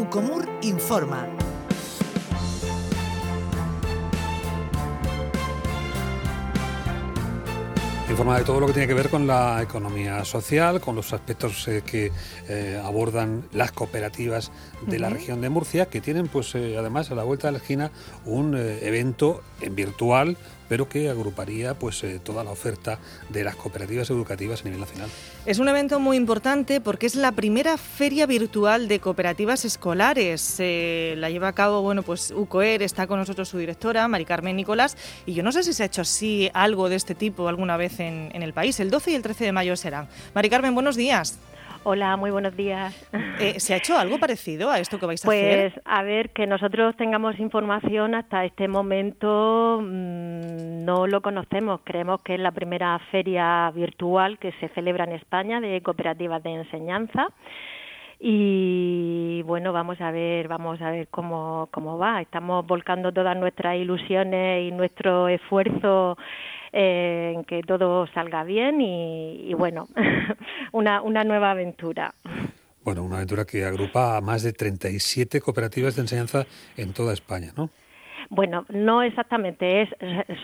Ucomur informa. informa de todo lo que tiene que ver con la economía social, con los aspectos eh, que eh, abordan las cooperativas de la región de Murcia, que tienen pues eh, además a la vuelta de la esquina un evento en virtual pero que agruparía pues eh, toda la oferta de las cooperativas educativas a nivel nacional. Es un evento muy importante porque es la primera feria virtual de cooperativas escolares. la lleva a cabo, bueno, pues UCOER, está con nosotros su directora, Mari Carmen Nicolás, y yo no sé si se ha hecho así algo de este tipo alguna vez en, en el país. El 12 y el 13 de mayo serán. Mari Carmen, buenos días. Hola, muy buenos días. Eh, ¿Se ha hecho algo parecido a esto que vais a hacer? Pues a ver, que nosotros tengamos información hasta este momento mm, no lo conocemos. Creemos que es la primera feria virtual que se celebra en España de cooperativas de enseñanza y bueno vamos a ver vamos a ver cómo cómo va estamos volcando todas nuestras ilusiones y nuestro esfuerzo eh, en que todo salga bien y, bueno, una, una nueva aventura. Bueno, una aventura que agrupa a más de 37 cooperativas de enseñanza en toda España, ¿no? Bueno, no exactamente, es,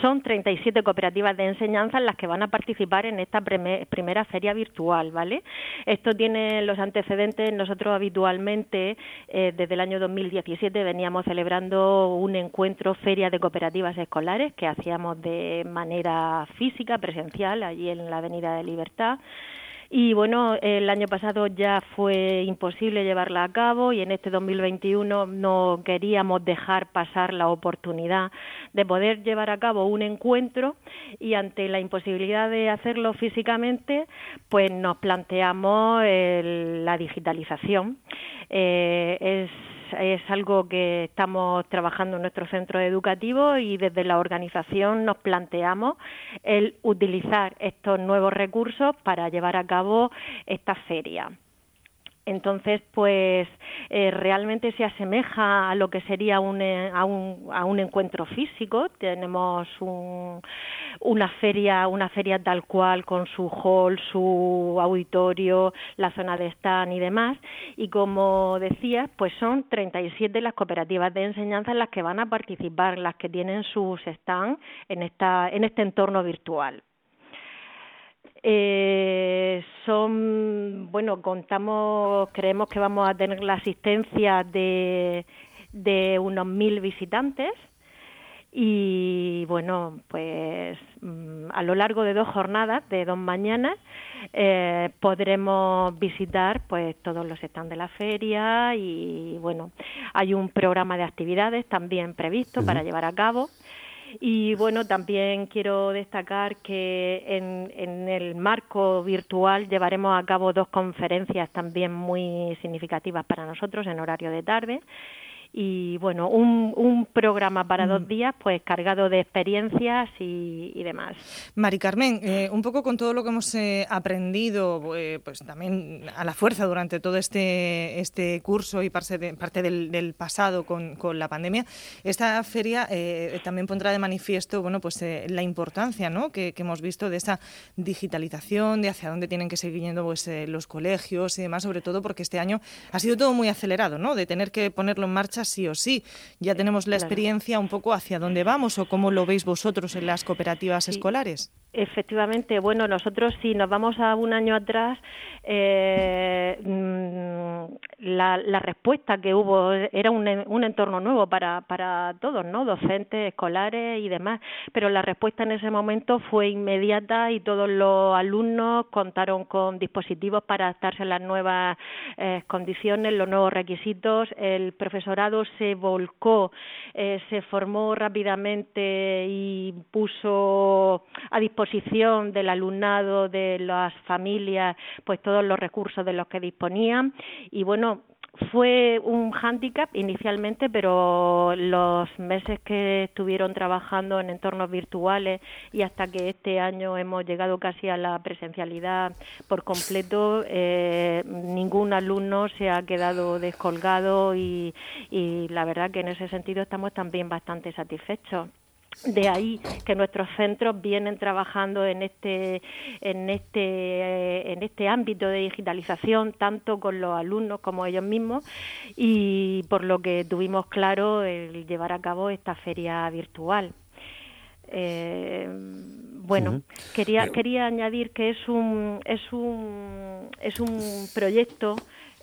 son 37 cooperativas de enseñanza las que van a participar en esta primera feria virtual, ¿vale? Esto tiene los antecedentes, nosotros habitualmente eh, desde el año 2017 veníamos celebrando un encuentro feria de cooperativas escolares que hacíamos de manera física, presencial, allí en la Avenida de Libertad. Y bueno, el año pasado ya fue imposible llevarla a cabo y en este 2021 no queríamos dejar pasar la oportunidad de poder llevar a cabo un encuentro y ante la imposibilidad de hacerlo físicamente, pues nos planteamos la digitalización. Eh, es es algo que estamos trabajando en nuestro centro educativo y desde la organización nos planteamos el utilizar estos nuevos recursos para llevar a cabo esta feria. Entonces, pues eh, realmente se asemeja a lo que sería un, eh, a, un, a un encuentro físico. Tenemos una feria, una feria tal cual con su hall, su auditorio, la zona de stand y demás. Y como decía, pues son 37 las cooperativas de enseñanza en las que van a participar, las que tienen sus stands en en este entorno virtual. Eh, son, bueno, contamos, creemos que vamos a tener la asistencia de, de unos mil visitantes. Y bueno, pues mm, a lo largo de dos jornadas, de dos mañanas, eh, podremos visitar pues todos los stands de la feria y bueno, hay un programa de actividades también previsto para llevar a cabo y bueno, también quiero destacar que en, el marco virtual llevaremos a cabo dos conferencias también muy significativas para nosotros en horario de tarde y bueno, un, un programa para dos mm. días pues cargado de experiencias y, y demás. Mari Carmen, eh, un poco con todo lo que hemos eh, aprendido, eh, pues también a la fuerza durante todo este, este curso y parte, de, parte del, del, pasado con, con, la pandemia, esta feria también pondrá de manifiesto bueno, pues, la importancia ¿no? que, que, hemos visto de esa digitalización, de hacia dónde tienen que seguir yendo pues, los colegios y demás, sobre todo porque este año ha sido todo muy acelerado, ¿no? de tener que ponerlo en marcha sí o sí. Ya tenemos la experiencia un poco hacia dónde vamos o cómo lo veis vosotros en las cooperativas escolares. Efectivamente, bueno, nosotros si nos vamos a un año atrás, eh, mm, la, respuesta que hubo era un, un entorno nuevo para, para todos, ¿no? Docentes, escolares y demás, pero la respuesta en ese momento fue inmediata y todos los alumnos contaron con dispositivos para adaptarse a las nuevas eh, condiciones, los nuevos requisitos. El profesorado se volcó, eh, se formó rápidamente y puso a disposición del alumnado, de las familias, pues todos los recursos de los que disponían. Y bueno, fue un hándicap inicialmente, pero los meses que estuvieron trabajando en entornos virtuales y hasta que este año hemos llegado casi a la presencialidad por completo, eh, ningún alumno se ha quedado descolgado y, y la verdad que en ese sentido estamos también bastante satisfechos. De ahí que nuestros centros vienen trabajando en este en este eh, en este ámbito de digitalización tanto con los alumnos como ellos mismos. Y por lo que tuvimos claro el llevar a cabo esta feria virtual. Eh, bueno, quería quería añadir que es un es un es un proyecto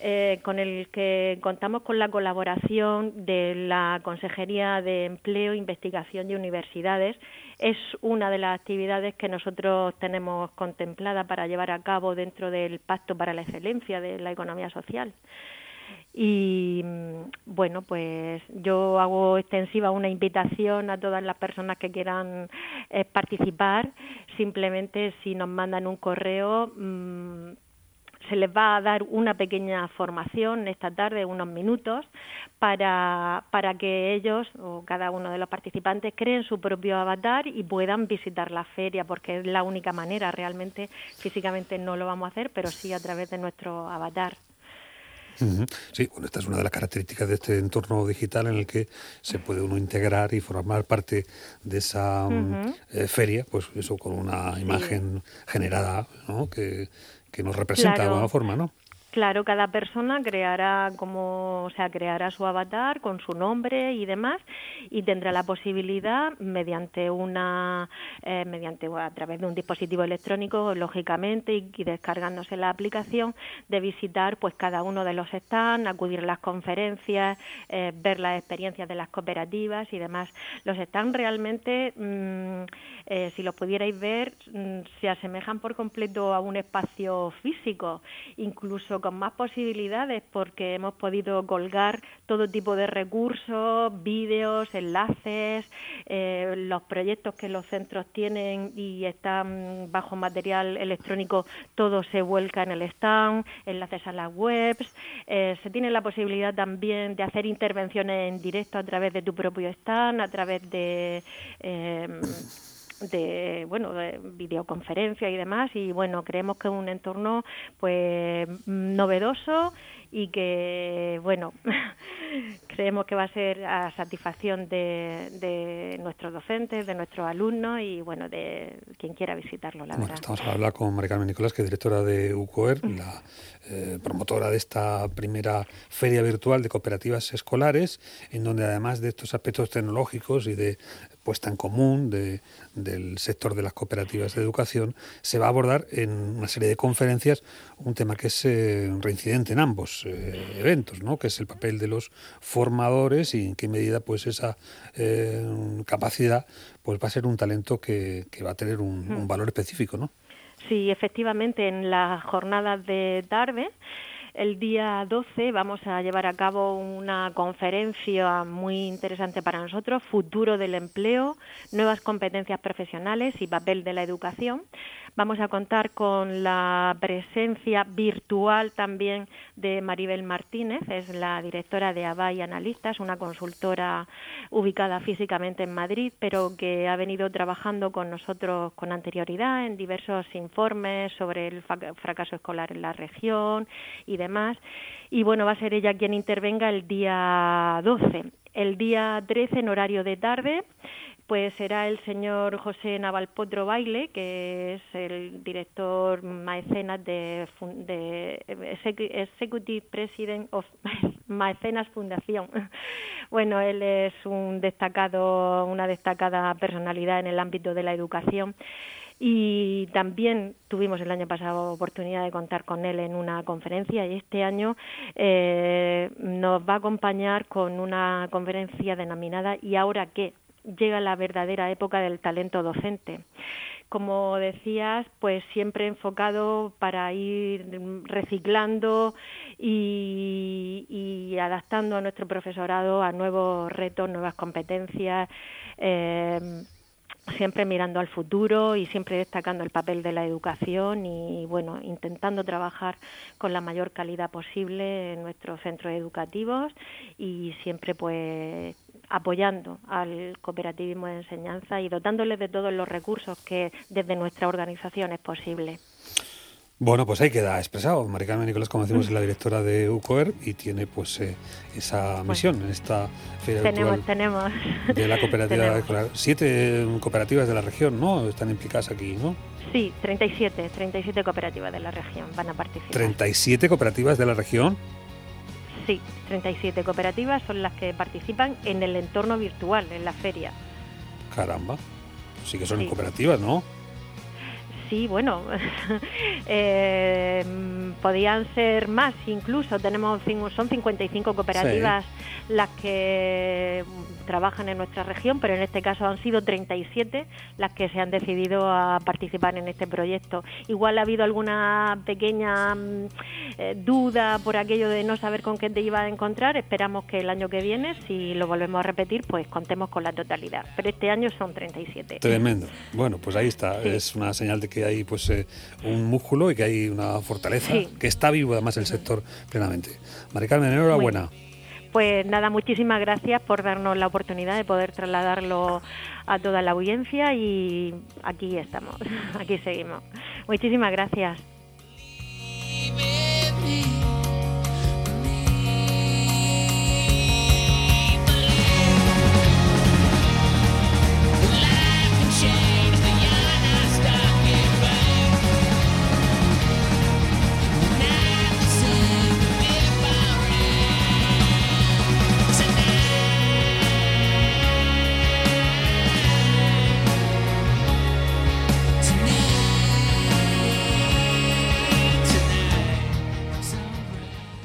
eh, con el que contamos con la colaboración de la Consejería de Empleo, Investigación y Universidades. Es una de las actividades que nosotros tenemos contemplada para llevar a cabo dentro del Pacto para la Excelencia de la Economía Social. Y bueno, pues yo hago extensiva una invitación a todas las personas que quieran eh, participar. Simplemente si nos mandan un correo, mm, se les va a dar una pequeña formación esta tarde, unos minutos, para, para que ellos o cada uno de los participantes creen su propio avatar y puedan visitar la feria, porque es la única manera, realmente físicamente no lo vamos a hacer, pero sí a través de nuestro avatar. Sí, bueno, esta es una de las características de este entorno digital en el que se puede uno integrar y formar parte de esa mm, eh, feria, pues eso con una imagen generada, ¿no? Que, que nos representa de alguna forma, ¿no? Claro, cada persona creará como, o sea, creará su avatar con su nombre y demás y tendrá la posibilidad mediante una, eh, mediante a través de un dispositivo electrónico, lógicamente y, descargándose la aplicación, de visitar pues cada uno de los stands, acudir a las conferencias, eh, ver las experiencias de las cooperativas y demás. Los stands realmente, mm, eh, si los pudierais ver, mm, se asemejan por completo a un espacio físico, incluso con más posibilidades porque hemos podido colgar todo tipo de recursos, vídeos, enlaces, eh, los proyectos que los centros tienen y están bajo material electrónico, todo se vuelca en el stand, enlaces a las webs. Eh, se tiene la posibilidad también de hacer intervenciones en directo a través de tu propio stand, a través de... Eh, de bueno de videoconferencia y demás y bueno creemos que es un entorno pues novedoso y que bueno creemos que va a ser a satisfacción de, de, nuestros docentes de nuestros alumnos y bueno de quien quiera visitarlo la verdad. estamos a hablar con María Carmen Nicolás que es directora de UCOER la eh, promotora de esta primera feria virtual de cooperativas escolares en donde además de estos aspectos tecnológicos y de puesta en común de, del sector de las cooperativas de educación, se va a abordar en una serie de conferencias un tema que es eh, reincidente en ambos eh, eventos, ¿no? que es el papel de los formadores y en qué medida pues esa eh, capacidad pues va a ser un talento que, que va a tener un, un valor específico. ¿no? Sí, efectivamente, en las jornadas de tarde el día 12 vamos a llevar a cabo una conferencia muy interesante para nosotros, Futuro del Empleo, Nuevas Competencias Profesionales y Papel de la Educación. Vamos a contar con la presencia virtual también de Maribel Martínez, es la directora de ABAI Analistas, una consultora ubicada físicamente en Madrid, pero que ha venido trabajando con nosotros con anterioridad en diversos informes sobre el fracaso escolar en la región y demás. Y bueno, va a ser ella quien intervenga el día 12. El día 13 en horario de tarde pues será el señor José Navalpotro Baile, que es el director maecenas de, Executive President of Maecenas Fundación. Bueno, él es un destacado, una destacada personalidad en el ámbito de la educación y también tuvimos el año pasado oportunidad de contar con él en una conferencia y este año eh, nos va a acompañar con una conferencia denominada ¿Y ahora qué? Llega la verdadera época del talento docente. Como decías, pues siempre enfocado para ir reciclando y, adaptando a nuestro profesorado a nuevos retos, nuevas competencias. Eh, siempre mirando al futuro y siempre destacando el papel de la educación y bueno intentando trabajar con la mayor calidad posible en nuestros centros educativos y siempre pues apoyando al cooperativismo de enseñanza y dotándoles de todos los recursos que desde nuestra organización es posible. Bueno, pues ahí queda expresado. Maricarmen Nicolás, como decimos, es la directora de UCOER y tiene pues eh, esa misión en esta feria tenemos, tenemos. de la cooperativa Tenemos. Siete cooperativas de la región, ¿no? Están implicadas aquí, ¿no? Sí, 37, 37 cooperativas de la región van a participar. 37 cooperativas de la región. Sí, 37 cooperativas son las que participan en el entorno virtual, en la feria. Caramba. Sí que son Sí. cooperativas, ¿no? Sí, bueno, eh, podían ser más incluso. Tenemos son 55 cooperativas las que trabajan en nuestra región, pero en este caso han sido 37 las que se han decidido a participar en este proyecto. Igual ha habido alguna pequeña mm, eh, duda por aquello de no saber con qué te iba a encontrar. Esperamos que el año que viene, si lo volvemos a repetir, pues contemos con la totalidad. Pero este año son 37. Tremendo. Bueno, pues ahí está. Sí. Es una señal de que hay pues eh, un músculo y que hay una fortaleza, Sí. que está vivo además el sector plenamente. Mari Carmen, enhorabuena. Pues nada, muchísimas gracias por darnos la oportunidad de poder trasladarlo a toda la audiencia y aquí estamos, aquí seguimos. Muchísimas gracias.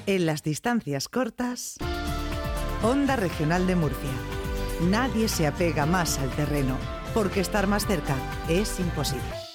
En las distancias cortas, Onda Regional de Murcia. Nadie se apega más al terreno, porque estar más cerca es imposible.